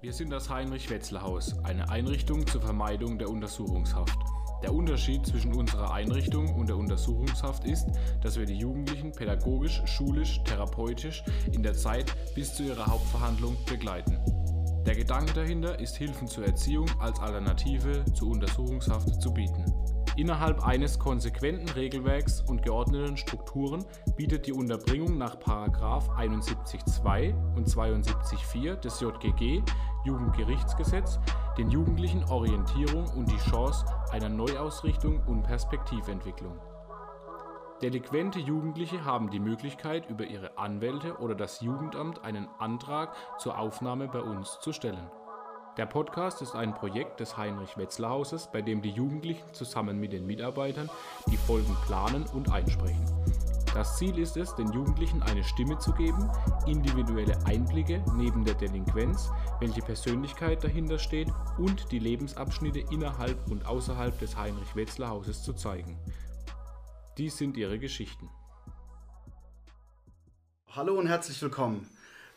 Wir sind das Heinrich-Wetzler-Haus, eine Einrichtung zur Vermeidung der Untersuchungshaft. Der Unterschied zwischen unserer Einrichtung und der Untersuchungshaft ist, dass wir die Jugendlichen pädagogisch, schulisch, therapeutisch in der Zeit bis zu ihrer Hauptverhandlung begleiten. Der Gedanke dahinter ist, Hilfen zur Erziehung als Alternative zur Untersuchungshaft zu bieten. Innerhalb eines konsequenten Regelwerks und geordneten Strukturen bietet die Unterbringung nach 71.2 und 72.4 des JGG Jugendgerichtsgesetz den Jugendlichen Orientierung und die Chance einer Neuausrichtung und Perspektiventwicklung. Delinquente Jugendliche haben die Möglichkeit, über ihre Anwälte oder das Jugendamt einen Antrag zur Aufnahme bei uns zu stellen. Der Podcast ist ein Projekt des Heinrich-Wetzler-Hauses, bei dem die Jugendlichen zusammen mit den Mitarbeitern die Folgen planen und einsprechen. Das Ziel ist es, den Jugendlichen eine Stimme zu geben, individuelle Einblicke neben der Delinquenz, welche Persönlichkeit dahinter steht und die Lebensabschnitte innerhalb und außerhalb des Heinrich-Wetzler-Hauses zu zeigen. Dies sind ihre Geschichten. Hallo und herzlich willkommen.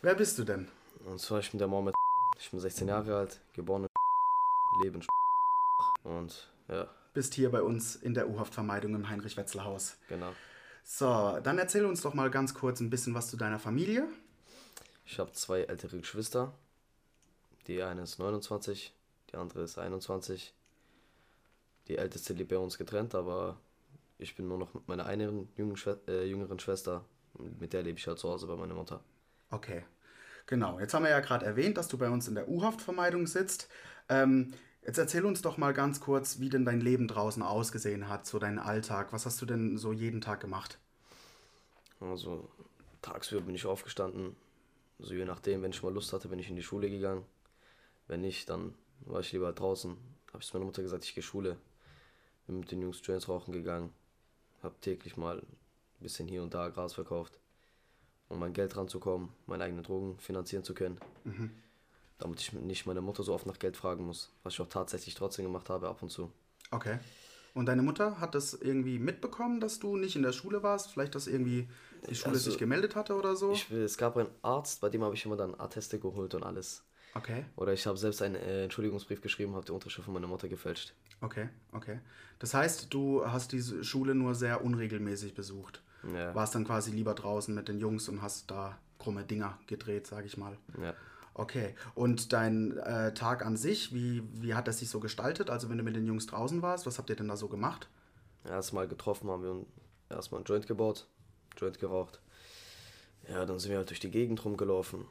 Wer bist du denn? Und zwar, ich bin der Mohammed ich bin 16 Jahre alt, geboren in lebe in und ja. Bist hier bei uns in der U-Haftvermeidung im Heinrich-Wetzler-Haus. Genau. So, dann erzähl uns doch mal ganz kurz ein bisschen was zu deiner Familie. Ich habe zwei ältere Geschwister. Die eine ist 29, die andere ist 21. Die älteste lebt bei uns getrennt, aber ich bin nur noch mit meiner einen äh, jüngeren Schwester. Mit der lebe ich halt zu Hause bei meiner Mutter. Okay. Genau, jetzt haben wir ja gerade erwähnt, dass du bei uns in der U-Haftvermeidung sitzt. Ähm, jetzt erzähl uns doch mal ganz kurz, wie denn dein Leben draußen ausgesehen hat, so dein Alltag. Was hast du denn so jeden Tag gemacht? Also, tagsüber bin ich aufgestanden. So je nachdem, wenn ich mal Lust hatte, bin ich in die Schule gegangen. Wenn nicht, dann war ich lieber draußen. Habe ich zu meiner Mutter gesagt, ich gehe Schule. Bin mit den Jungs Joints rauchen gegangen. Habe täglich mal ein bisschen hier und da Gras verkauft um an Geld ranzukommen, meine eigenen Drogen finanzieren zu können. Mhm. Damit ich nicht meine Mutter so oft nach Geld fragen muss, was ich auch tatsächlich trotzdem gemacht habe ab und zu. Okay. Und deine Mutter hat das irgendwie mitbekommen, dass du nicht in der Schule warst? Vielleicht, dass irgendwie die Schule also, sich gemeldet hatte oder so? Ich, es gab einen Arzt, bei dem habe ich immer dann Atteste geholt und alles. Okay. Oder ich habe selbst einen äh, Entschuldigungsbrief geschrieben, habe die Unterschrift von meiner Mutter gefälscht. Okay, okay. Das heißt, du hast diese Schule nur sehr unregelmäßig besucht. Ja. Warst dann quasi lieber draußen mit den Jungs und hast da krumme Dinger gedreht, sag ich mal. Ja. Okay. Und dein äh, Tag an sich, wie, wie hat das sich so gestaltet? Also wenn du mit den Jungs draußen warst, was habt ihr denn da so gemacht? Erstmal getroffen haben wir erstmal einen Joint gebaut, Joint geraucht. Ja, dann sind wir halt durch die Gegend rumgelaufen.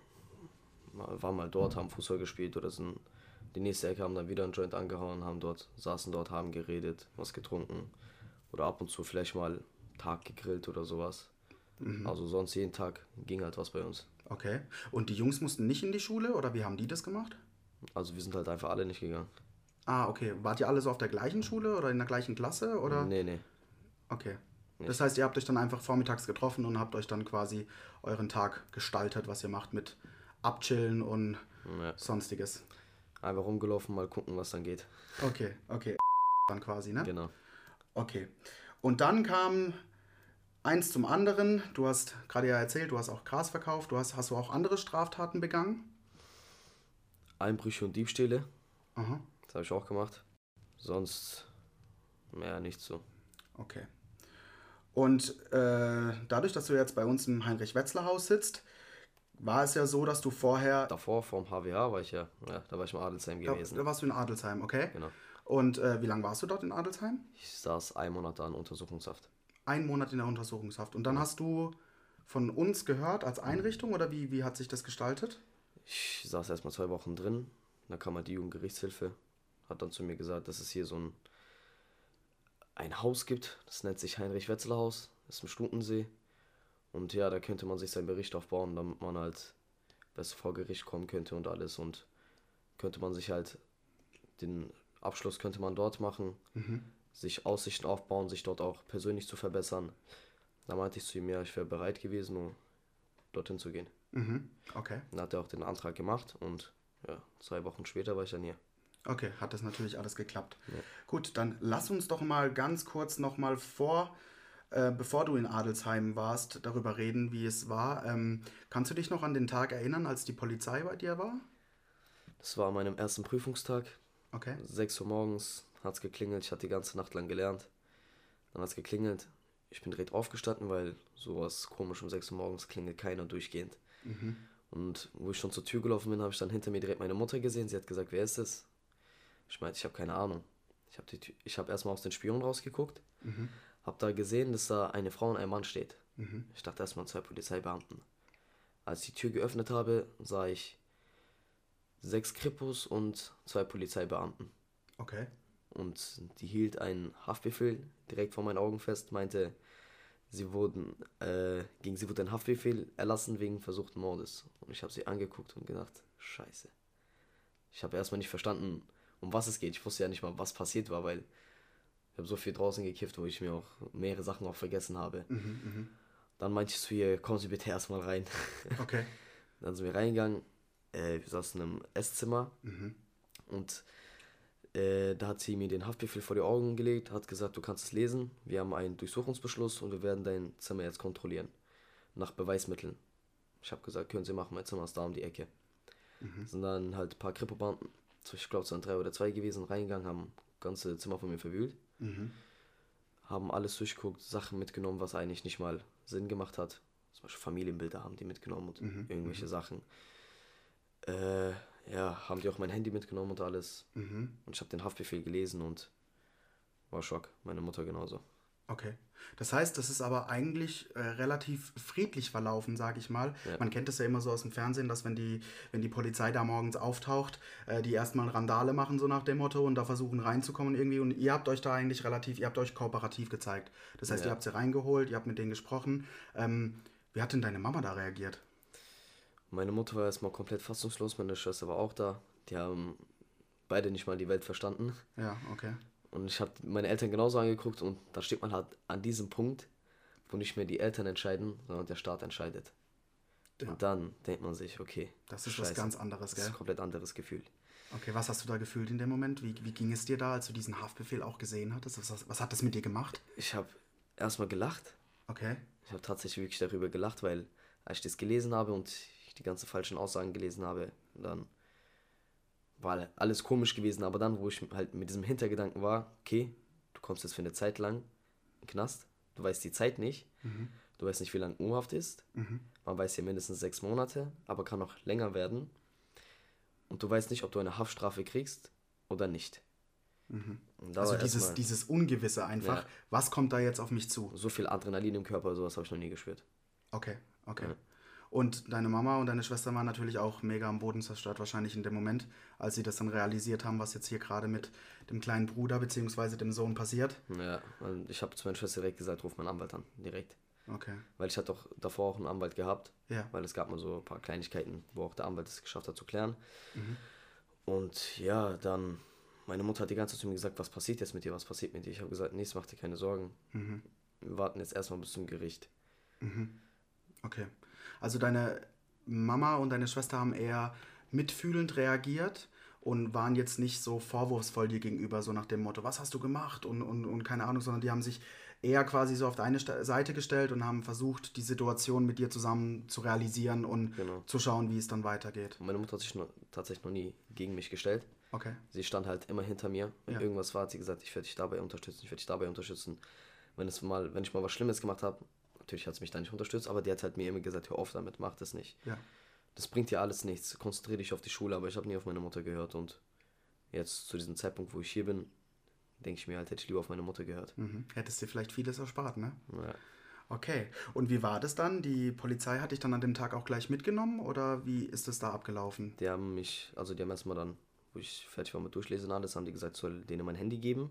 Waren mal dort, haben Fußball gespielt oder sind die nächste Ecke haben dann wieder einen Joint angehauen, haben dort, saßen dort, haben geredet, was getrunken. Oder ab und zu vielleicht mal Tag gegrillt oder sowas. Mhm. Also sonst jeden Tag ging halt was bei uns. Okay. Und die Jungs mussten nicht in die Schule oder wie haben die das gemacht? Also wir sind halt einfach alle nicht gegangen. Ah, okay. Wart ihr alle so auf der gleichen Schule oder in der gleichen Klasse? Oder? Nee, nee. Okay. Nicht. Das heißt, ihr habt euch dann einfach vormittags getroffen und habt euch dann quasi euren Tag gestaltet, was ihr macht mit Abchillen und ja. sonstiges. Einfach rumgelaufen, mal gucken, was dann geht. Okay, okay. Dann quasi, ne? Genau. Okay. Und dann kam eins zum anderen. Du hast gerade ja erzählt, du hast auch Gras verkauft. Du hast, hast du auch andere Straftaten begangen? Einbrüche und Diebstähle. Aha. Das habe ich auch gemacht. Sonst mehr nicht so. Okay. Und äh, dadurch, dass du jetzt bei uns im Heinrich-Wetzler-Haus sitzt, war es ja so, dass du vorher. Davor, vom HWH, war ich ja, ja da war ich im Adelsheim gewesen. Da, da warst du in Adelsheim, okay? Genau. Und äh, wie lange warst du dort in Adelsheim? Ich saß einen Monat da in Untersuchungshaft. Ein Monat in der Untersuchungshaft. Und dann ja. hast du von uns gehört als Einrichtung oder wie, wie hat sich das gestaltet? Ich saß erstmal zwei Wochen drin. Da kam halt die Jugendgerichtshilfe. Hat dann zu mir gesagt, dass es hier so ein, ein Haus gibt. Das nennt sich Heinrich-Wetzler-Haus. Das ist im Stutensee. Und ja, da könnte man sich seinen Bericht aufbauen, damit man halt besser vor Gericht kommen könnte und alles. Und könnte man sich halt den Abschluss könnte man dort machen, mhm. sich Aussichten aufbauen, sich dort auch persönlich zu verbessern. Da meinte ich zu ihm, ja, ich wäre bereit gewesen, um dorthin zu gehen. Mhm. Okay. Dann hat er auch den Antrag gemacht und ja, zwei Wochen später war ich dann hier. Okay, hat das natürlich alles geklappt. Ja. Gut, dann lass uns doch mal ganz kurz nochmal vor, äh, bevor du in Adelsheim warst, darüber reden, wie es war. Ähm, kannst du dich noch an den Tag erinnern, als die Polizei bei dir war? Das war an meinem ersten Prüfungstag. Okay. 6 Uhr morgens hat es geklingelt. Ich hatte die ganze Nacht lang gelernt. Dann hat es geklingelt. Ich bin direkt aufgestanden, weil sowas komisch um 6 Uhr morgens klingelt keiner durchgehend. Und wo ich schon zur Tür gelaufen bin, habe ich dann hinter mir direkt meine Mutter gesehen. Sie hat gesagt, wer ist es? Ich meinte, ich habe keine Ahnung. Ich habe hab erstmal aus den Spion rausgeguckt, habe da gesehen, dass da eine Frau und ein Mann steht. Ich dachte erstmal zwei Polizeibeamten. Als ich die Tür geöffnet habe, sah ich sechs Krippos und zwei Polizeibeamten. Okay. Und die hielt einen Haftbefehl direkt vor meinen Augen fest, meinte, sie wurden, äh, gegen sie wurde ein Haftbefehl erlassen wegen versuchten Mordes. Und ich habe sie angeguckt und gedacht, scheiße. Ich habe erstmal nicht verstanden, um was es geht. Ich wusste ja nicht mal, was passiert war, weil habe so viel draußen gekifft, wo ich mir auch mehrere Sachen auch vergessen habe. Dann meinte ich zu ihr, kommen Sie bitte erstmal rein. Okay. Dann sind wir reingegangen. Äh, wir saßen im Esszimmer. Und äh, da hat sie mir den Haftbefehl vor die Augen gelegt, hat gesagt, du kannst es lesen. Wir haben einen Durchsuchungsbeschluss und wir werden dein Zimmer jetzt kontrollieren. Nach Beweismitteln. Ich habe gesagt, können Sie machen, mein Zimmer ist da um die Ecke. Sind dann halt ein paar Kripo-Beamten, so ich glaube es waren drei oder zwei gewesen, reingegangen, haben das ganze Zimmer von mir verwühlt. Haben alles durchgeguckt, Sachen mitgenommen, was eigentlich nicht mal Sinn gemacht hat. Zum Beispiel Familienbilder haben die mitgenommen und irgendwelche Sachen. Äh, ja, haben die auch mein Handy mitgenommen und alles. Und ich habe den Haftbefehl gelesen und war Schock. Meine Mutter genauso. Okay. Das heißt, das ist aber eigentlich äh, relativ friedlich verlaufen, sage ich mal. Ja. Man kennt es ja immer so aus dem Fernsehen, dass wenn die, wenn die Polizei da morgens auftaucht, äh, die erstmal Randale machen, so nach dem Motto, und da versuchen reinzukommen irgendwie. Und ihr habt euch da eigentlich relativ, ihr habt euch kooperativ gezeigt. Das heißt, Ja. ihr habt sie reingeholt, ihr habt mit denen gesprochen. Ähm, wie hat denn deine Mama da reagiert? Meine Mutter war erstmal komplett fassungslos, meine Schwester war auch da. Die haben beide nicht mal die Welt verstanden. Ja, okay. Und ich habe meine Eltern genauso angeguckt und da steht man halt an diesem Punkt, wo nicht mehr die Eltern entscheiden, sondern der Staat entscheidet. Ja. Und dann denkt man sich, okay. Das ist was scheiße, ganz anderes, Das ist gell? ein komplett anderes Gefühl. Okay, was hast du da gefühlt in dem Moment? Wie, wie ging es dir da, als du diesen Haftbefehl auch gesehen hattest? Was, was hat das mit dir gemacht? Ich habe erstmal gelacht. Okay. Ich habe tatsächlich wirklich darüber gelacht, weil als ich das gelesen habe und ich die ganzen falschen Aussagen gelesen habe, dann war alles komisch gewesen. Aber dann, wo ich halt mit diesem Hintergedanken war, okay, du kommst jetzt für eine Zeit lang in den Knast, du weißt die Zeit nicht, du weißt nicht, wie lange U-Haft ist, man weiß ja mindestens sechs Monate, aber kann noch länger werden. Und du weißt nicht, ob du eine Haftstrafe kriegst oder nicht. Und da Also dieses, erstmal dieses Ungewisse einfach. Ja. Was kommt da jetzt auf mich zu? so viel Adrenalin im Körper, sowas habe ich noch nie gespürt. Okay, okay. Ja. Und deine Mama und deine Schwester waren natürlich auch mega am Boden zerstört, wahrscheinlich in dem Moment, als sie das dann realisiert haben, was jetzt hier gerade mit dem kleinen Bruder bzw. dem Sohn passiert. Ja, und ich habe zu meiner Schwester direkt gesagt, ruf meinen Anwalt an, direkt. Okay. Weil ich hatte auch davor auch einen Anwalt gehabt, Ja. weil es gab mal so ein paar Kleinigkeiten, wo auch der Anwalt es geschafft hat zu klären. Und ja, dann, meine Mutter hat die ganze Zeit zu mir gesagt, was passiert jetzt mit dir, was passiert mit dir? Ich habe gesagt, nee, mach dir keine Sorgen. Wir warten jetzt erstmal bis zum Gericht. Okay. Also deine Mama und deine Schwester haben eher mitfühlend reagiert und waren jetzt nicht so vorwurfsvoll dir gegenüber, so nach dem Motto, was hast du gemacht und, und, und keine Ahnung, sondern die haben sich eher quasi so auf deine Seite gestellt und haben versucht, die Situation mit dir zusammen zu realisieren und Genau. zu schauen, wie es dann weitergeht. Meine Mutter hat sich noch, tatsächlich noch nie gegen mich gestellt. Okay. Sie stand halt immer hinter mir. Wenn Ja. irgendwas war, hat sie gesagt, ich werde dich dabei unterstützen, ich werde dich dabei unterstützen. Wenn es mal, wenn ich mal was Schlimmes gemacht habe, natürlich hat sie mich da nicht unterstützt, aber die hat halt mir immer gesagt, hör auf damit, mach das nicht. Ja. Das bringt dir alles nichts. Konzentriere dich auf die Schule, aber ich habe nie auf meine Mutter gehört und jetzt zu diesem Zeitpunkt, wo ich hier bin, denke ich mir halt, hätte ich lieber auf meine Mutter gehört. Mhm. Hättest dir vielleicht vieles erspart, ne? Ja. Okay. Und wie war das dann? Die Polizei hat dich dann an dem Tag auch gleich mitgenommen oder wie ist es da abgelaufen? Die haben mich, also die haben erstmal dann, wo ich fertig war mit Durchlesen alles, haben die gesagt, soll denen mein Handy geben.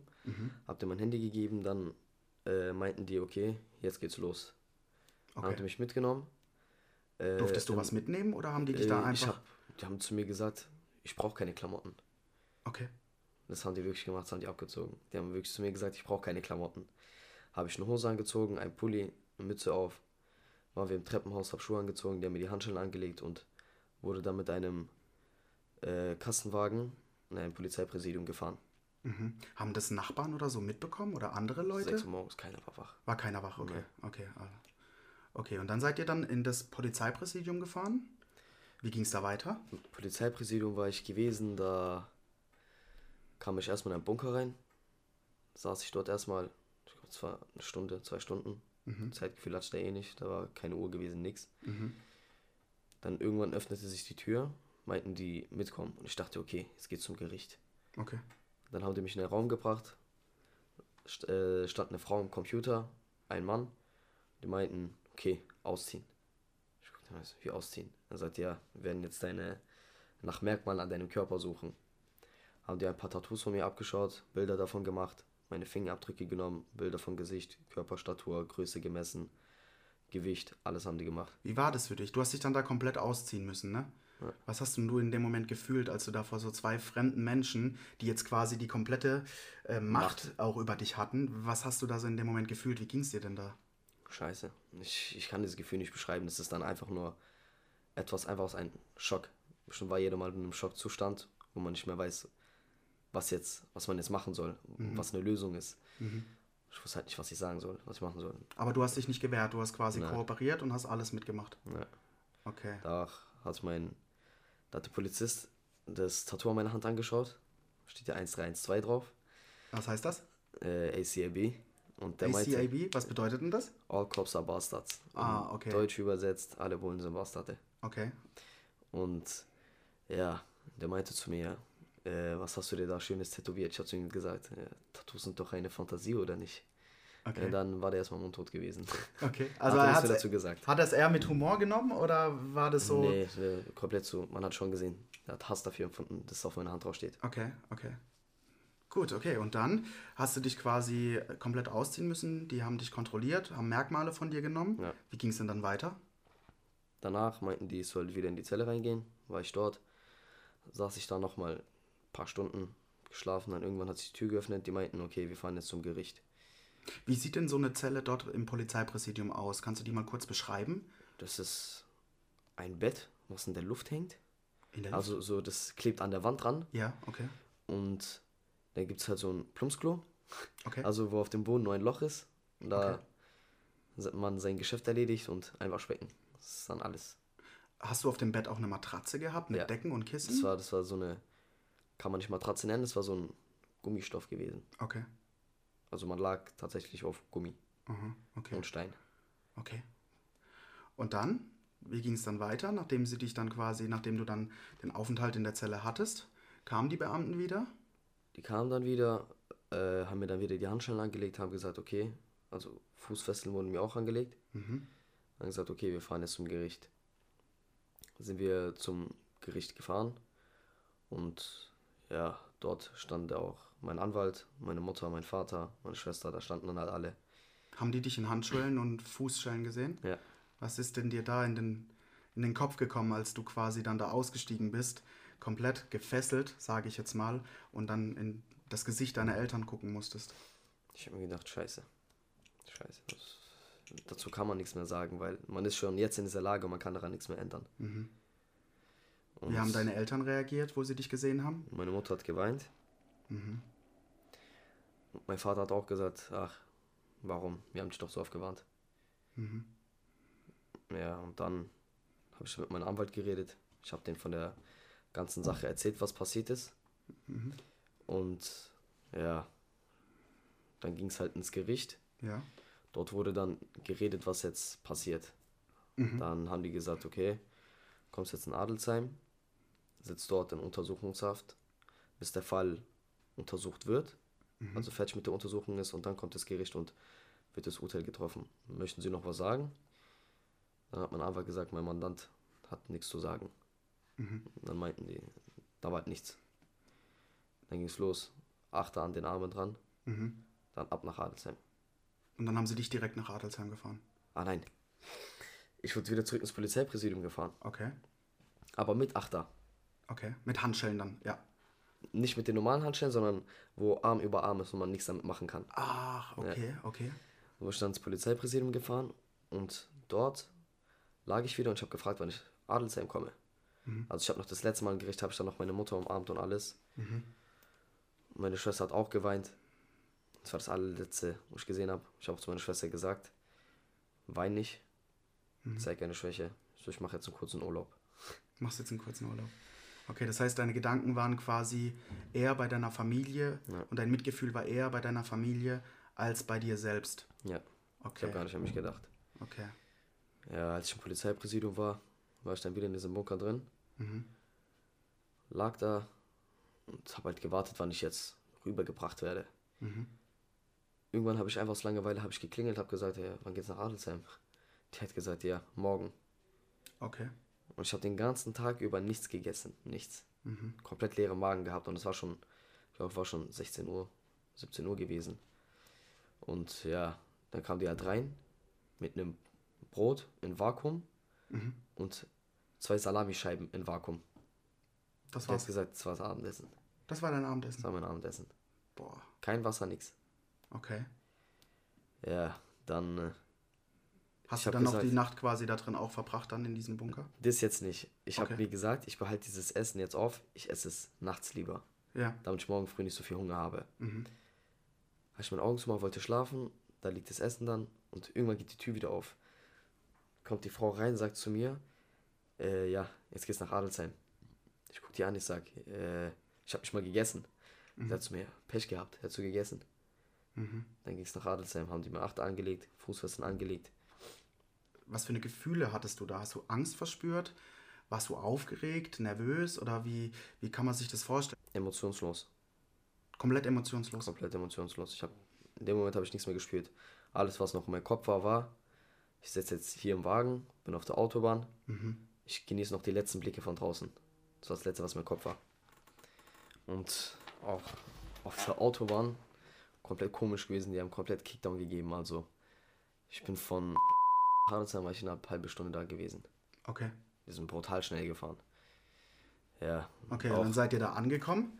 Hab denen mein Handy gegeben, dann äh, meinten die, okay, jetzt geht's los. Dann haben die Okay. mich mitgenommen. Äh, Durftest du was mitnehmen oder haben die dich da äh, ich einfach. hab, die haben zu mir gesagt, ich brauche keine Klamotten. Okay. Das haben die wirklich gemacht, das haben die abgezogen. Die haben wirklich zu mir gesagt, ich brauche keine Klamotten. Habe ich eine Hose angezogen, ein Pulli, eine Mütze auf. Waren wir im Treppenhaus, habe Schuhe angezogen, die haben mir die Handschellen angelegt und wurde dann mit einem äh, Kassenwagen in ein Polizeipräsidium gefahren. Mhm. Haben das Nachbarn oder so mitbekommen oder andere Leute? Sechs Uhr morgens, keiner war wach. War keiner wach, okay. Okay, ah. Okay. Und dann seid ihr dann in das Polizeipräsidium gefahren? Wie ging es da weiter? Im Polizeipräsidium war ich gewesen, da kam ich erstmal in einen Bunker rein. Saß ich dort erstmal, ich glaube, es war eine Stunde, zwei Stunden. Zeitgefühl hatte ich da eh nicht, da war keine Uhr gewesen, nix. Dann irgendwann öffnete sich die Tür, meinten die mitkommen. Und ich dachte, okay, jetzt geht's zum Gericht. Okay. Dann haben die mich in den Raum gebracht. Äh, stand eine Frau am Computer, ein Mann. Die meinten, okay, ausziehen. Ich guckte mal, so, wie ausziehen? Er sagt, ja, wir werden jetzt deine, nach Merkmalen an deinem Körper suchen. Haben die ein paar Tattoos von mir abgeschaut, Bilder davon gemacht, meine Fingerabdrücke genommen, Bilder von Gesicht, Körperstatur, Größe gemessen, Gewicht, alles haben die gemacht. Wie war das für dich? Du hast dich dann da komplett ausziehen müssen, ne? Was hast denn du in dem Moment gefühlt, als du da vor so zwei fremden Menschen, die jetzt quasi die komplette äh, Macht, auch über dich hatten, was hast du da so in dem Moment gefühlt? Wie ging es dir denn da? Scheiße. Ich, ich kann dieses Gefühl nicht beschreiben. Das ist dann einfach nur etwas, einfach aus einem Schock. Bestimmt war jeder mal in einem Schockzustand, wo man nicht mehr weiß, was jetzt, was man jetzt machen soll, was eine Lösung ist. Ich wusste halt nicht, was ich sagen soll, was ich machen soll. Aber du hast dich nicht gewehrt, du hast quasi Nein. kooperiert und hast alles mitgemacht. Ja. Okay. Da hat mein, da hat der Polizist das Tattoo an meiner Hand angeschaut. Steht ja 1312 drauf. Was heißt das? Äh, ACAB. Und der meinte, ACAB, was bedeutet denn das? all cops are bastards. Ah, okay. Deutsch übersetzt, alle Bullen sind Bastarde. Okay. Und ja, der meinte zu mir, äh, was hast du dir da schönes tätowiert? Ich habe zu ihm gesagt, äh, Tattoos sind doch eine Fantasie, oder nicht? Okay. Ja, dann war der erstmal mundtot gewesen. Okay. Also hat er er hat dazu gesagt. Hat das eher mit Humor genommen oder war das so? Nee, äh, komplett so. Man hat schon gesehen, er hat Hass dafür empfunden, dass es auf meiner Hand drauf steht. Okay, okay. Gut, okay. Und dann hast du dich quasi komplett ausziehen müssen. Die haben dich kontrolliert, haben Merkmale von dir genommen. Ja. Wie ging es denn dann weiter? Danach meinten die, ich soll wieder in die Zelle reingehen. War ich dort. Saß ich da nochmal ein paar Stunden geschlafen. Dann irgendwann hat sich die Tür geöffnet. Die meinten, okay, wir fahren jetzt zum Gericht. Wie sieht denn so eine Zelle dort im Polizeipräsidium aus? Kannst du die mal kurz beschreiben? Das ist ein Bett, was in der Luft hängt. In der Also so, das klebt an der Wand dran. Ja, okay. Und dann gibt es halt so ein Plumpsklo. Okay. Also wo auf dem Boden nur ein Loch ist. Und da man sein Geschäft erledigt und ein Waschbecken. Das ist dann alles. Hast du auf dem Bett auch eine Matratze gehabt mit Ja. Decken und Kissen? Das war, das war so eine, kann man nicht Matratze nennen, das war so ein Gummistoff gewesen. okay. Also man lag tatsächlich auf Gummi Aha, okay. und Stein. Okay. Und dann? Wie ging es dann weiter, nachdem sie dich dann quasi, nachdem du dann den Aufenthalt in der Zelle hattest? Kamen die Beamten wieder? Die kamen dann wieder, äh, haben mir dann wieder die Handschellen angelegt, haben gesagt, okay, also Fußfesseln wurden mir auch angelegt. Mhm. Dann gesagt, okay, wir fahren jetzt zum Gericht. Sind wir zum Gericht gefahren und ja, dort stand auch mein Anwalt, meine Mutter, mein Vater, meine Schwester, da standen dann halt alle. Haben die dich in Handschellen und Fußschellen gesehen? Ja. Was ist denn dir da in den, in den Kopf gekommen, als du quasi dann da ausgestiegen bist, komplett gefesselt, sage ich jetzt mal, und dann in das Gesicht deiner Eltern gucken musstest? Ich habe mir gedacht, scheiße. Scheiße. Das, dazu kann man nichts mehr sagen, weil man ist schon jetzt in dieser Lage und man kann daran nichts mehr ändern. Und Wie haben deine Eltern reagiert, wo sie dich gesehen haben? meine Mutter hat geweint. Und mein Vater hat auch gesagt, ach, warum? Wir haben dich doch so oft gewarnt. Ja, und dann habe ich mit meinem Anwalt geredet. Ich habe den von der ganzen Sache erzählt, was passiert ist. Und ja, dann ging es halt ins Gericht. Ja. Dort wurde dann geredet, was jetzt passiert. Dann haben die gesagt, okay, kommst jetzt in Adelsheim, sitzt dort in Untersuchungshaft, bis der Fall untersucht wird, also fertig mit der Untersuchung ist und dann kommt das Gericht und wird das Urteil getroffen. Möchten Sie noch was sagen? Dann hat mein Anwalt gesagt, mein Mandant hat nichts zu sagen. Dann meinten die, da war halt nichts. Dann ging es los. Achter an den Armen dran, dann ab nach Adelsheim. Und dann haben sie dich direkt nach Adelsheim gefahren. Ah nein. Ich wurde wieder zurück ins Polizeipräsidium gefahren. Okay. Aber mit Achter. Okay. Mit Handschellen dann, ja. Nicht mit den normalen Handschellen, sondern wo Arm über Arm ist und man nichts damit machen kann. Ach, okay, okay. Wo ich dann ins Polizeipräsidium gefahren und dort lag ich wieder und ich habe gefragt, wann ich Adelsheim komme. Also ich habe noch das letzte Mal im Gericht, habe ich dann noch meine Mutter umarmt und alles. Meine Schwester hat auch geweint. Das war das allerletzte, was ich gesehen habe. Ich habe auch zu meiner Schwester gesagt, wein nicht, zeig keine Schwäche. So, ich mache jetzt einen kurzen Urlaub. Machst jetzt einen kurzen Urlaub. Okay, das heißt, deine Gedanken waren quasi eher bei deiner Familie Ja. und dein Mitgefühl war eher bei deiner Familie als bei dir selbst. Ja, ich Okay. habe gar nicht an mich gedacht. Okay. Ja, als ich im Polizeipräsidium war, war ich dann wieder in diesem Bunker drin. Mhm. Lag da und habe halt gewartet, wann ich jetzt rübergebracht werde. Mhm. Irgendwann habe ich einfach aus Langeweile habe ich geklingelt, habe gesagt, hey, wann geht's nach Adelsheim? Die hat gesagt, ja, morgen. Okay. Und ich habe den ganzen Tag über nichts gegessen, nichts. Mhm. Komplett leeren Magen gehabt und es war schon, ich glaube, war schon 16 Uhr, 17 Uhr gewesen. Und ja, dann kam die halt rein mit einem Brot in Vakuum Mhm. und zwei Salamischeiben in Vakuum. Das Die hat war's. gesagt, das war das Abendessen. Das war dein Das Abendessen. war mein Abendessen. Boah. Kein Wasser, nix. Okay. Ja, dann, äh, Hast du dann noch gesagt- die Nacht quasi da drin auch verbracht, dann in diesem Bunker? das jetzt nicht. Ich habe Okay. mir gesagt, ich behalte dieses Essen jetzt auf. Ich esse es nachts lieber, Ja. damit ich morgen früh nicht so viel Hunger habe. Mhm. Habe ich meine Augen zugemacht, wollte schlafen, da liegt das Essen dann und irgendwann geht die Tür wieder auf. Kommt die Frau rein, sagt zu mir, äh, ja, jetzt geht's nach Adelsheim. Ich guck die an, ich sag, äh, ich habe nicht mal gegessen. Mhm. Sagt zu mir, Pech gehabt, hättest du gegessen. Mhm. Dann ging's nach Adelsheim, haben die mir Achter angelegt, Fußfesten angelegt. Was für eine Gefühle hattest du da? Hast du Angst verspürt? Warst du aufgeregt, nervös oder wie, wie kann man sich das vorstellen? Emotionslos, Komplett emotionslos. komplett emotionslos. Ich hab, in dem Moment habe ich nichts mehr gespürt. Alles, was noch in meinem Kopf war, war, ich sitze jetzt hier im Wagen, bin auf der Autobahn, Mhm. Ich genieße noch die letzten Blicke von draußen. Das war das letzte, was in meinem Kopf war. Und auch auf der Autobahn komplett komisch gewesen, die haben komplett Kickdown gegeben. Also ich bin von Hardesheim war ich in einer halben Stunde da gewesen. Okay. Die sind brutal schnell gefahren. Ja. Okay, auch, dann seid ihr da angekommen.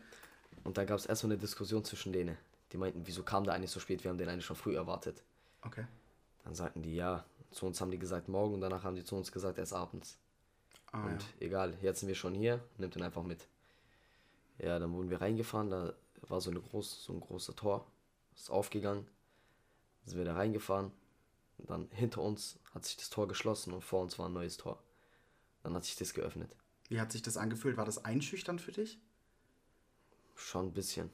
und dann gab es erstmal eine Diskussion zwischen denen. Die meinten, wieso kam der eigentlich so spät? Wir haben den eigentlich schon früh erwartet. Okay. Dann sagten die, ja, zu uns haben die gesagt morgen und danach haben die zu uns gesagt erst abends. Ah, und ja. egal, jetzt sind wir schon hier, nimmt den einfach mit. Ja, dann wurden wir reingefahren, da war so, eine groß, so ein großer Tor, ist aufgegangen, sind wir da reingefahren, und dann hinter uns hat sich das Tor geschlossen und vor uns war ein neues Tor. Dann hat sich das geöffnet. Wie hat sich das angefühlt? War das einschüchternd für dich? Schon ein bisschen.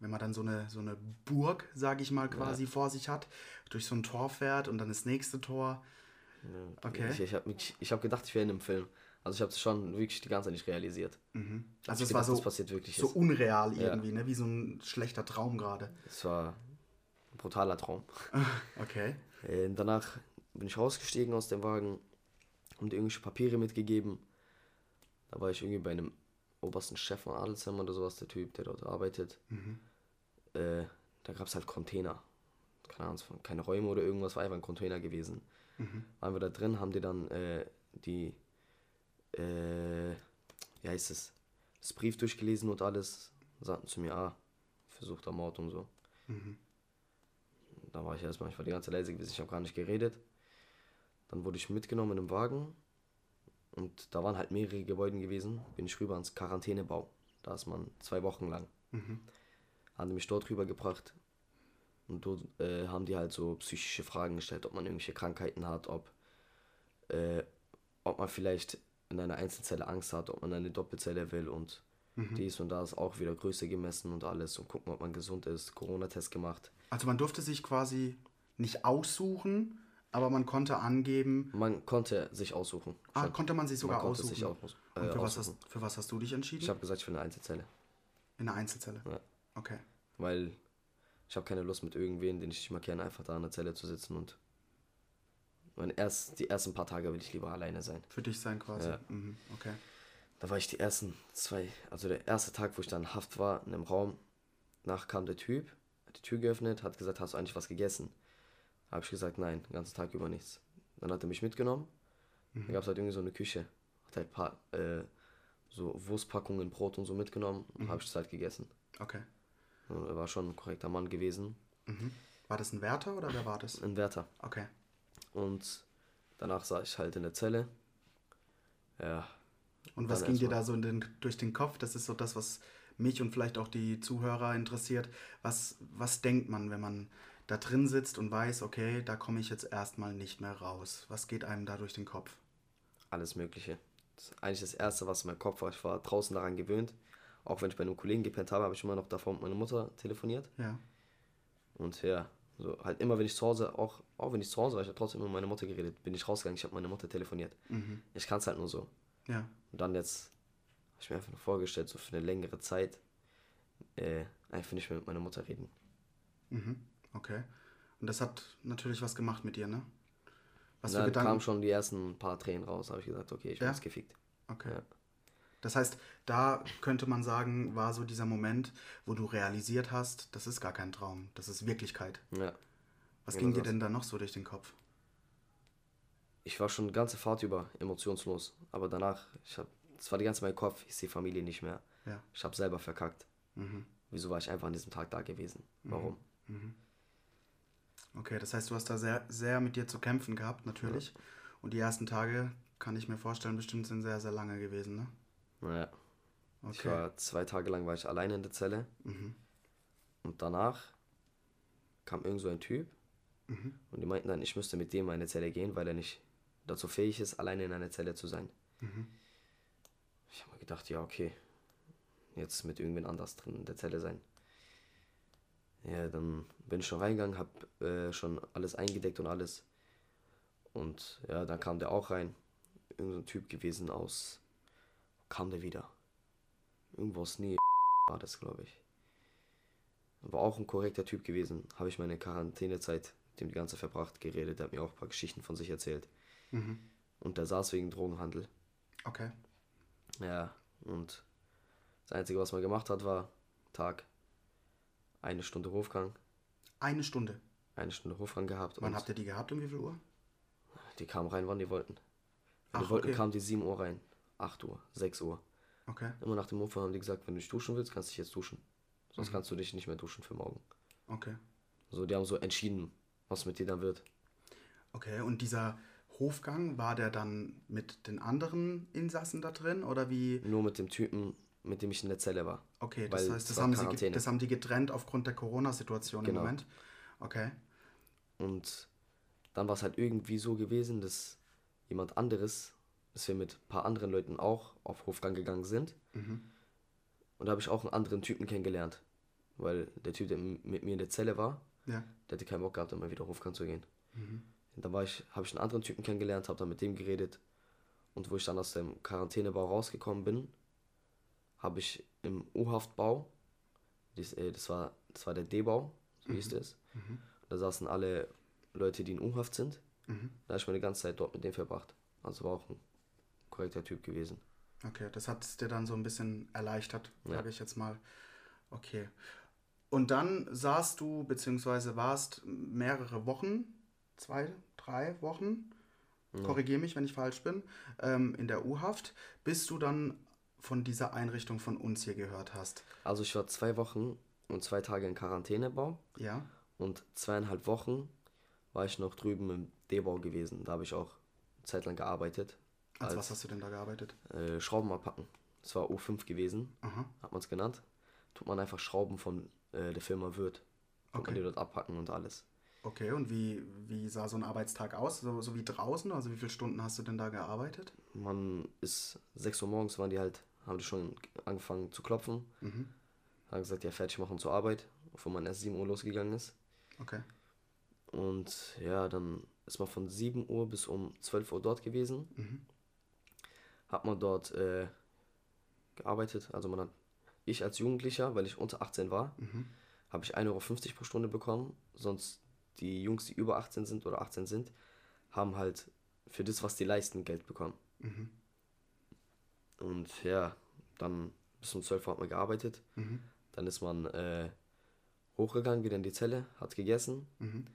Wenn man dann so eine, so eine Burg, sage ich mal, quasi vor sich hat, durch so ein Tor fährt und dann das nächste Tor. Okay. Ich, ich habe ich hab gedacht, ich wäre in einem Film. Also ich habe es schon wirklich die ganze Zeit nicht realisiert. Mhm. Also es gedacht, war so, passiert wirklich so unreal Ja. irgendwie, ne? wie so ein schlechter Traum gerade. Es war ein brutaler Traum. Okay. Äh, danach bin ich rausgestiegen aus dem Wagen und irgendwelche Papiere mitgegeben. Da war ich irgendwie bei einem obersten Chef von Adelsheim oder sowas, der Typ, der dort arbeitet. Mhm. Äh, da gab es halt Container. Keine Ahnung, keine Räume oder irgendwas, war einfach ein Container gewesen. Mhm. Waren wir da drin, haben die dann äh, die, äh, wie heißt es, das Brief durchgelesen und alles. Sagten zu mir, ah, versuchter Mord und so. Mhm. Da war ich erstmal, ich war die ganze Zeit leise gewesen, ich habe gar nicht geredet. Dann wurde ich mitgenommen in einem Wagen und da waren halt mehrere Gebäude gewesen. Bin ich rüber ans Quarantänebau. Da ist man zwei Wochen lang. Mhm. Haben die mich dort rübergebracht und dort äh, haben die halt so psychische Fragen gestellt, ob man irgendwelche Krankheiten hat, ob, äh, ob man vielleicht in einer Einzelzelle Angst hat, ob man eine Doppelzelle will und dies und das auch wieder Größe gemessen und alles und gucken, ob man gesund ist, Corona-Test gemacht. Also man durfte sich quasi nicht aussuchen, aber man konnte angeben, Man konnte sich aussuchen. ah, Schon. konnte man sich sogar man konnte aussuchen. sich auch äh, Und für was, aussuchen. hast, für was hast du dich entschieden? Ich habe gesagt, ich will eine Einzelzelle. In einer Einzelzelle. Ja. Okay. Weil ich habe keine Lust mit irgendwen, den ich nicht mal kenne, einfach da in der Zelle zu sitzen und mein erst, die ersten paar Tage will ich lieber alleine sein. Für dich sein quasi. Ja. Mhm. Okay. Da war ich die ersten zwei, also der erste Tag, wo ich dann in Haft war, in einem Raum. Nach kam der Typ, hat die Tür geöffnet, hat gesagt, hast du eigentlich was gegessen? Habe ich gesagt, nein, den ganzen Tag über nichts. Dann hat er mich mitgenommen. Dann gab es halt irgendwie so eine Küche. Hat halt paar, äh, so Wurstpackungen, Brot und so mitgenommen und habe ich das halt gegessen. Okay. Und Er war schon ein korrekter Mann gewesen. Mhm. War das ein Wärter oder wer war das? Ein Wärter. Okay. Und danach saß ich halt in der Zelle. Ja. Und was ging dir da so den, durch den Kopf? Das ist so das, was mich und vielleicht auch die Zuhörer interessiert. Was, was denkt man, wenn man da drin sitzt und weiß, okay, da komme ich jetzt erstmal nicht mehr raus? Was geht einem da durch den Kopf? Alles Mögliche. Das ist eigentlich das Erste, was in meinem Kopf war. Ich war draußen daran gewöhnt. Auch wenn ich bei einem Kollegen gepennt habe, habe ich immer noch davor mit meiner Mutter telefoniert. Ja. Und ja, so halt immer, wenn ich zu Hause, auch, auch wenn ich zu Hause war, ich habe trotzdem mit meiner Mutter geredet. Bin ich rausgegangen, ich habe meine Mutter telefoniert. Mhm. Ich kann es halt nur so. Ja. Und dann jetzt habe ich mir einfach nur vorgestellt, so für eine längere Zeit, äh, einfach nicht mehr mit meiner Mutter reden. Mhm. Okay. Und das hat natürlich was gemacht mit dir, ne? Was Und für dann Gedanken. kamen schon die ersten paar Tränen raus, habe ich gesagt, okay, ich bin Ja? jetzt gefickt. Okay. Ja. Das heißt, da könnte man sagen, war so dieser Moment, wo du realisiert hast, das ist gar kein Traum, das ist Wirklichkeit. Ja. Was Genau ging dir denn da noch so durch den Kopf? Ich war schon die ganze Fahrt über emotionslos. Aber danach, ich hab, das war die ganze Zeit mein Kopf, ich sehe Familie nicht mehr. Ja. Ich habe selber verkackt. Mhm. Wieso war ich einfach an diesem Tag da gewesen? Warum? Okay, das heißt, du hast da sehr, sehr mit dir zu kämpfen gehabt, natürlich. Und die ersten Tage, kann ich mir vorstellen, bestimmt sind sehr, sehr lange gewesen, ne? Naja, ich Okay. war zwei Tage lang war ich alleine in der Zelle. Mhm. Und danach kam irgend so ein Typ. Mhm. Und die meinten dann, ich müsste mit dem in eine Zelle gehen, weil er nicht dazu fähig ist, alleine in einer Zelle zu sein. Mhm. Ich habe mir gedacht, ja, okay. Jetzt mit irgendwen anders drin in der Zelle sein. Ja, dann bin ich schon reingegangen, habe äh, schon alles eingedeckt und alles. Und ja, dann kam der auch rein. Irgend so ein Typ gewesen aus. Kam der wieder? Irgendwo aus Nähe war das, glaube ich. War auch ein korrekter Typ gewesen. Habe ich meine Quarantänezeit mit dem die ganze verbracht, geredet. Der hat mir auch ein paar Geschichten von sich erzählt. Mhm. Und der saß wegen Drogenhandel. Okay. Ja, und das Einzige, was man gemacht hat, war Tag, eine Stunde Hofgang, Eine Stunde. eine Stunde Hofgang gehabt. Wann habt ihr die gehabt? Um wie viel Uhr? die kamen rein, wann die wollten. Wenn die Ach, wollten, okay. kamen die 7 Uhr rein, 8 Uhr, 6 Uhr. Okay. Immer nach dem Hofgang haben die gesagt, wenn du dich duschen willst, kannst du dich jetzt duschen. Mhm. Sonst kannst du dich nicht mehr duschen für morgen. Okay. So, die haben so entschieden, was mit dir dann wird. Okay, und dieser Hofgang, war der dann mit den anderen Insassen da drin oder wie? Nur mit dem Typen, mit dem ich in der Zelle war. Okay, das Weil heißt, das haben, sie, das haben die getrennt aufgrund der Corona-Situation Genau. im Moment. Okay. Und dann war es halt irgendwie so gewesen, dass jemand anderes, dass wir mit ein paar anderen Leuten auch auf Hofgang gegangen sind. Mhm. Und da habe ich auch einen anderen Typen kennengelernt. Weil der Typ, der mit mir in der Zelle war, Ja. der hatte keinen Bock gehabt, immer wieder Hofgang zu gehen. Mhm. Und dann war ich, habe ich einen anderen Typen kennengelernt, habe dann mit dem geredet. Und wo ich dann aus dem Quarantänebau rausgekommen bin, habe ich im U-Haftbau, das, äh, das, war, das war der D-Bau, so hieß es. Mhm. Da saßen alle Leute, die in U-Haft sind. Mhm. Da habe ich meine ganze Zeit dort mit dem verbracht. Also war auch ein korrekter Typ gewesen. Okay, das hat es dir dann so ein bisschen erleichtert, Ja. sage ich jetzt mal. Okay. Und dann saßt du, beziehungsweise warst mehrere Wochen, zwei, drei Wochen, korrigiere mich, wenn ich falsch bin, ähm, in der U-Haft, bis du dann von dieser Einrichtung von uns hier gehört hast. Also ich war zwei Wochen und zwei Tage in Quarantänebau Ja? und zweieinhalb Wochen war ich noch drüben im D-Bau gewesen. Da habe ich auch eine Zeit lang gearbeitet. Als, Als- was hast du denn da gearbeitet? Äh, Schrauben abpacken. Das war U5 gewesen, Aha. hat man es genannt. Tut man einfach Schrauben von äh, der Firma Wirth. Tut Okay. man die dort abpacken und alles. Okay, und wie, wie sah so ein Arbeitstag aus? So, so wie draußen? Also wie viele Stunden hast du denn da gearbeitet? Man ist 6 Uhr morgens waren die halt, haben die schon angefangen zu klopfen. Mhm. Haben gesagt, ja, fertig machen zur Arbeit, obwohl man erst 7 Uhr losgegangen ist. Okay. Und ja, dann ist man von 7 Uhr bis um 12 Uhr dort gewesen. Mhm. Hat man dort äh, gearbeitet. Also man hat, ich als Jugendlicher, weil ich unter 18 war, Mhm. habe ich 1,50 Euro pro Stunde bekommen. Sonst die Jungs, die über 18 sind oder 18 sind, haben halt für das, was die leisten, Geld bekommen. Mhm. Und ja, dann bis um 12 Uhr hat man gearbeitet. Mhm. Dann ist man äh, hochgegangen, wieder in die Zelle, hat gegessen. Mhm.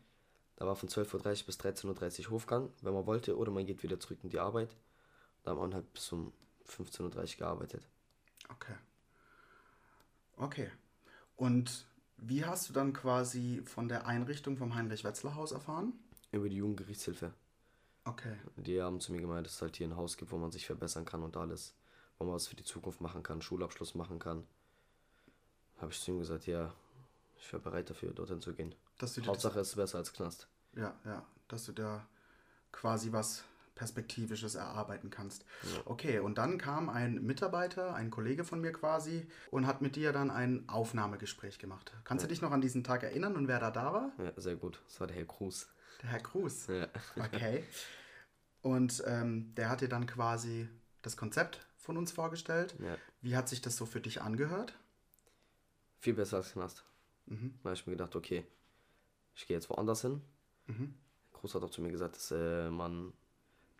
Da war von 12.30 Uhr bis 13.30 Uhr Hofgang, wenn man wollte, oder man geht wieder zurück in die Arbeit. Da hat man halt bis um 15.30 Uhr gearbeitet. Okay. Okay. Und wie hast du dann quasi von der Einrichtung vom Heinrich-Wetzler-Haus erfahren? Über die Jugendgerichtshilfe. Okay. Die haben zu mir gemeint, dass es halt hier ein Haus gibt, wo man sich verbessern kann und alles. Wo man was für die Zukunft machen kann, Schulabschluss machen kann. Habe ich zu ihm gesagt, ja, ich wäre bereit dafür, dorthin zu gehen. Dass du dir Hauptsache es ist besser als Knast. ja, ja, dass du da quasi was Perspektivisches erarbeiten kannst. Okay, und dann kam ein Mitarbeiter, ein Kollege von mir quasi, und hat mit dir dann ein Aufnahmegespräch gemacht. Kannst du dich noch an diesen Tag erinnern und wer da da war? Ja, sehr gut. Das war der Herr Cruz. Der Herr Cruz. Ja. Okay. Und ähm, der hat dir dann quasi das Konzept von uns vorgestellt. ja. Wie hat sich das so für dich angehört? Viel besser als Knast. Mhm. Da habe ich mir gedacht, okay, ich gehe jetzt woanders hin. Mhm. Groß hat auch zu mir gesagt, dass äh, man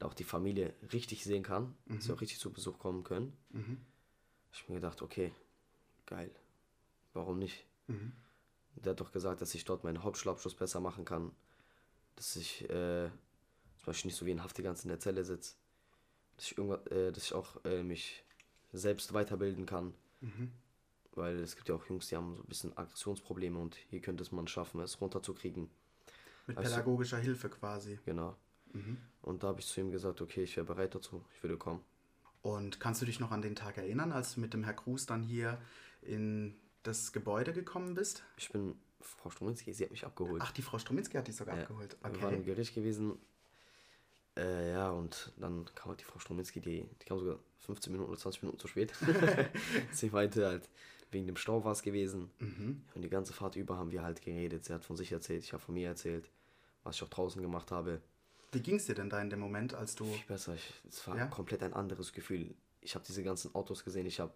da auch die Familie richtig sehen kann, dass sie auch richtig zu Besuch kommen können. Mhm. Ich mir gedacht, okay, geil. Warum nicht? Mhm. Der hat doch gesagt, dass ich dort meinen Hauptschulabschluss besser machen kann. Dass ich äh, zum Beispiel nicht so wie ein Haft die ganze in der Zelle sitze. Dass ich irgendwas, äh, dass ich auch äh, mich selbst weiterbilden kann. Mhm. Weil es gibt ja auch Jungs, die haben so ein bisschen Aggressionsprobleme und hier könnte es man schaffen, es runterzukriegen. Mit Also- pädagogischer Hilfe quasi. Genau. Mhm. Und da habe ich zu ihm gesagt, okay, ich wäre bereit dazu, ich würde kommen. Und kannst du dich noch an den Tag erinnern, als du mit dem Herr Cruz dann hier in das Gebäude gekommen bist? Ich bin, Frau Struminski, sie hat mich abgeholt. Ach, die Frau Strominski hat dich sogar Ja, abgeholt. Wir waren im Okay. Gericht gewesen. Äh, ja, und dann kam halt die Frau Struminski, die, die kam sogar 15 Minuten oder 20 Minuten zu spät. sie meinte halt, wegen dem Stau war es gewesen. Mhm. Und die ganze Fahrt über haben wir halt geredet. Sie hat von sich erzählt, ich habe von mir erzählt, was ich auch draußen gemacht habe. Wie ging es dir denn da in dem Moment, als du. Viel besser. Ich, es war Ja? komplett ein anderes Gefühl. Ich habe diese ganzen Autos gesehen. Ich habe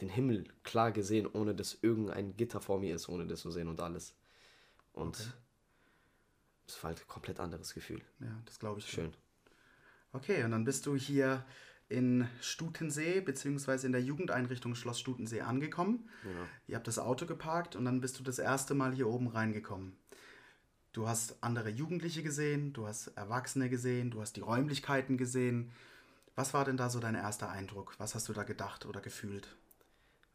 den Himmel klar gesehen, ohne dass irgendein Gitter vor mir ist, ohne das zu sehen und alles. Und Okay. es war halt ein komplett anderes Gefühl. Ja, das glaube ich. Schön. Okay, und dann bist du hier in Stutensee, beziehungsweise in der Jugendeinrichtung Schloss Stutensee angekommen. Ja. Ihr habt das Auto geparkt und dann bist du das erste Mal hier oben reingekommen. Du hast andere Jugendliche gesehen, du hast Erwachsene gesehen, du hast die Räumlichkeiten gesehen. Was war denn da so dein erster Eindruck? Was hast du da gedacht oder gefühlt?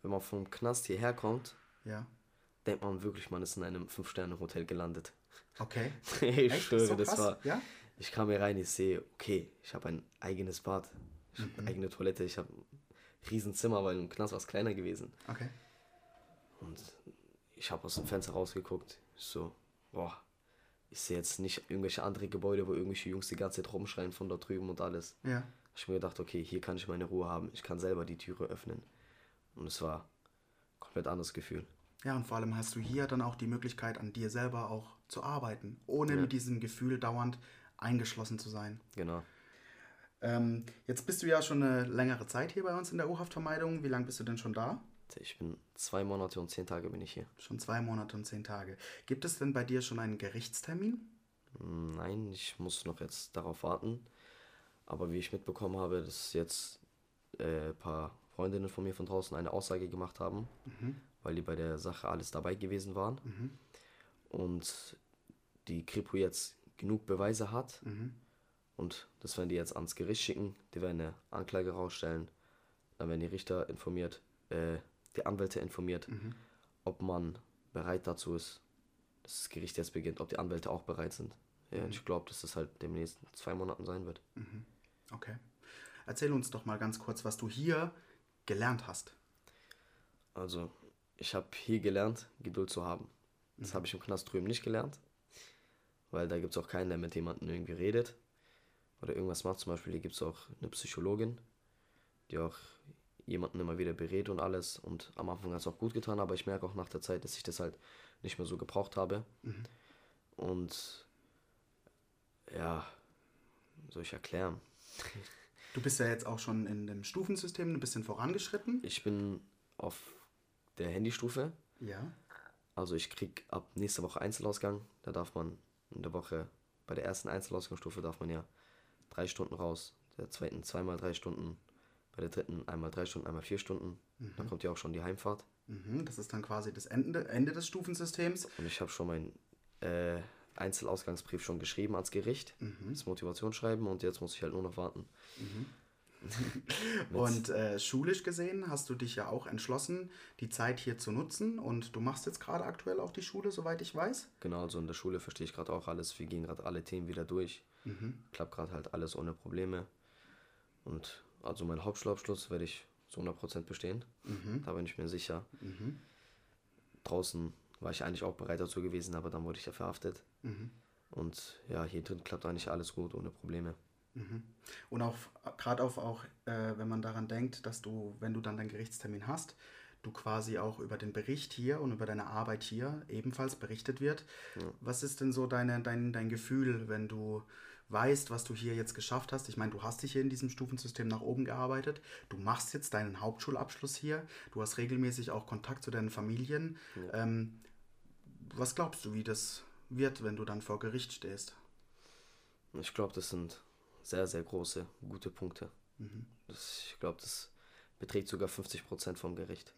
Wenn man vom Knast hierher kommt, Ja, denkt man wirklich, man ist in einem 5-Sterne-Hotel gelandet. okay. ich Echt? schwöre, So das war. Ja? Ich kam hier rein, ich sehe, okay, ich habe ein eigenes Bad, ich habe Mhm. eigene Toilette, ich habe ein Riesenzimmer, weil im Knast war es kleiner gewesen. Okay. Und ich habe aus dem Fenster rausgeguckt. Ich so, boah, ich sehe jetzt nicht irgendwelche andere Gebäude, wo irgendwelche Jungs die ganze Zeit rumschreien von dort drüben und alles. Ja. Ich mir gedacht, okay, hier kann ich meine Ruhe haben. Ich kann selber die Türe öffnen. Und es war ein komplett anderes Gefühl. Ja, und vor allem hast du hier dann auch die Möglichkeit, an dir selber auch zu arbeiten, ohne Ja. mit diesem Gefühl dauernd eingeschlossen zu sein. Genau. Ähm, jetzt bist du ja schon eine längere Zeit hier bei uns in der U-Haftvermeidung. Wie lange bist du denn schon da? Ich bin zwei Monate und zehn Tage bin ich hier. Schon zwei Monate und zehn Tage. Gibt es denn bei dir schon einen Gerichtstermin? Nein, ich muss noch jetzt darauf warten. Aber wie ich mitbekommen habe, dass jetzt äh, ein paar Freundinnen von mir von draußen eine Aussage gemacht haben, weil die bei der Sache alles dabei gewesen waren. Und die Kripo jetzt genug Beweise hat. Und das werden die jetzt ans Gericht schicken. Die werden eine Anklage rausstellen. Dann werden die Richter informiert, äh, die Anwälte informiert, ob man bereit dazu ist, dass das Gericht jetzt beginnt, ob die Anwälte auch bereit sind. Ja, ich glaube, dass das halt demnächst in zwei Monaten sein wird. Okay. Erzähl uns doch mal ganz kurz, was du hier gelernt hast. Also, ich habe hier gelernt, Geduld zu haben. Das habe ich im Knast drüben nicht gelernt, weil da gibt es auch keinen, der mit jemandem irgendwie redet oder irgendwas macht. Zum Beispiel hier gibt es auch eine Psychologin, die auch jemanden immer wieder berät und alles. Und am Anfang hat es auch gut getan, aber ich merke auch nach der Zeit, dass ich das halt nicht mehr so gebraucht habe. Und ja, soll ich erklären? Du bist ja jetzt auch schon in dem Stufensystem ein bisschen vorangeschritten. Ich bin auf der Handystufe. Ja. Also ich krieg ab nächste Woche Einzelausgang. Da darf man in der Woche, bei der ersten Einzelausgangsstufe darf man ja drei Stunden raus. Der zweiten zweimal drei Stunden. Bei der dritten einmal drei Stunden, einmal vier Stunden. Dann kommt ja auch schon die Heimfahrt. Mhm, das ist dann quasi das Ende, Ende des Stufensystems. Und ich habe schon meinen äh, Einzelausgangsbrief schon geschrieben ans Gericht. Das Motivationsschreiben und jetzt muss ich halt nur noch warten. Und äh, schulisch gesehen hast du dich ja auch entschlossen, die Zeit hier zu nutzen. Und du machst jetzt gerade aktuell auch die Schule, soweit ich weiß. Genau, also in der Schule verstehe ich gerade auch alles. Wir gehen gerade alle Themen wieder durch. Klappt gerade halt alles ohne Probleme. Und also mein Hauptschulabschluss werde ich zu 100% bestehen. Da bin ich mir sicher. Draußen war ich eigentlich auch bereit dazu gewesen, aber dann wurde ich ja verhaftet. Und ja, hier drin klappt eigentlich alles gut, ohne Probleme. Und auch gerade auf auch, äh, wenn man daran denkt, dass du, wenn du dann deinen Gerichtstermin hast, du quasi auch über den Bericht hier und über deine Arbeit hier ebenfalls berichtet wird. Was ist denn so deine, dein, dein Gefühl, wenn du weißt, was du hier jetzt geschafft hast? Ich meine, du hast dich hier in diesem Stufensystem nach oben gearbeitet. Du machst jetzt deinen Hauptschulabschluss hier. Du hast regelmäßig auch Kontakt zu deinen Familien. Ähm, was glaubst du, wie das wird, wenn du dann vor Gericht stehst? Ich glaube, das sind sehr, sehr große, gute Punkte. Das, ich glaube, das beträgt sogar 50% vom Gericht.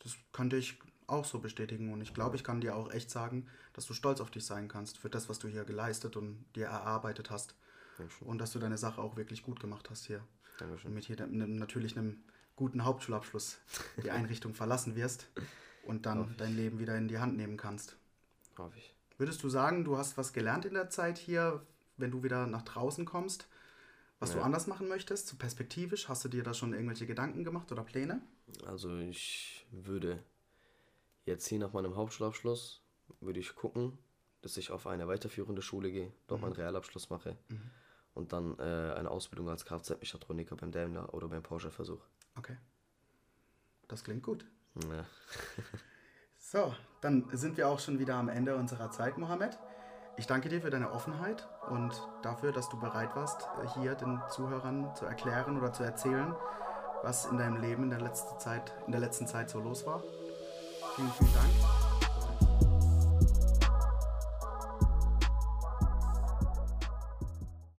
Das könnte ich auch so bestätigen und ich glaube, ich kann dir auch echt sagen, dass du stolz auf dich sein kannst für das, was du hier geleistet und dir erarbeitet hast. Dankeschön. Und dass du deine Sache auch wirklich gut gemacht hast hier. Dankeschön. Und mit hier natürlich einem guten Hauptschulabschluss die Einrichtung verlassen wirst und dann dein Leben wieder in die Hand nehmen kannst. Hoffe ich. Würdest du sagen, du hast was gelernt in der Zeit hier, wenn du wieder nach draußen kommst, was du Ja. anders machen möchtest, so perspektivisch? Hast du dir da schon irgendwelche Gedanken gemacht oder Pläne? Also ich würde jetzt hier nach meinem Hauptschulabschluss, würde ich gucken, dass ich auf eine weiterführende Schule gehe, dort meinen Realabschluss mache und dann äh, eine Ausbildung als Kfz-Mechatroniker beim Daimler oder beim Porsche versuche. Okay. Das klingt gut. Ja. So, dann sind wir auch schon wieder am Ende unserer Zeit, Mohammed. Ich danke dir für deine Offenheit und dafür, dass du bereit warst, hier den Zuhörern zu erklären oder zu erzählen, was in deinem Leben in der letzten Zeit, in der letzten Zeit so los war. Thank you, Dan.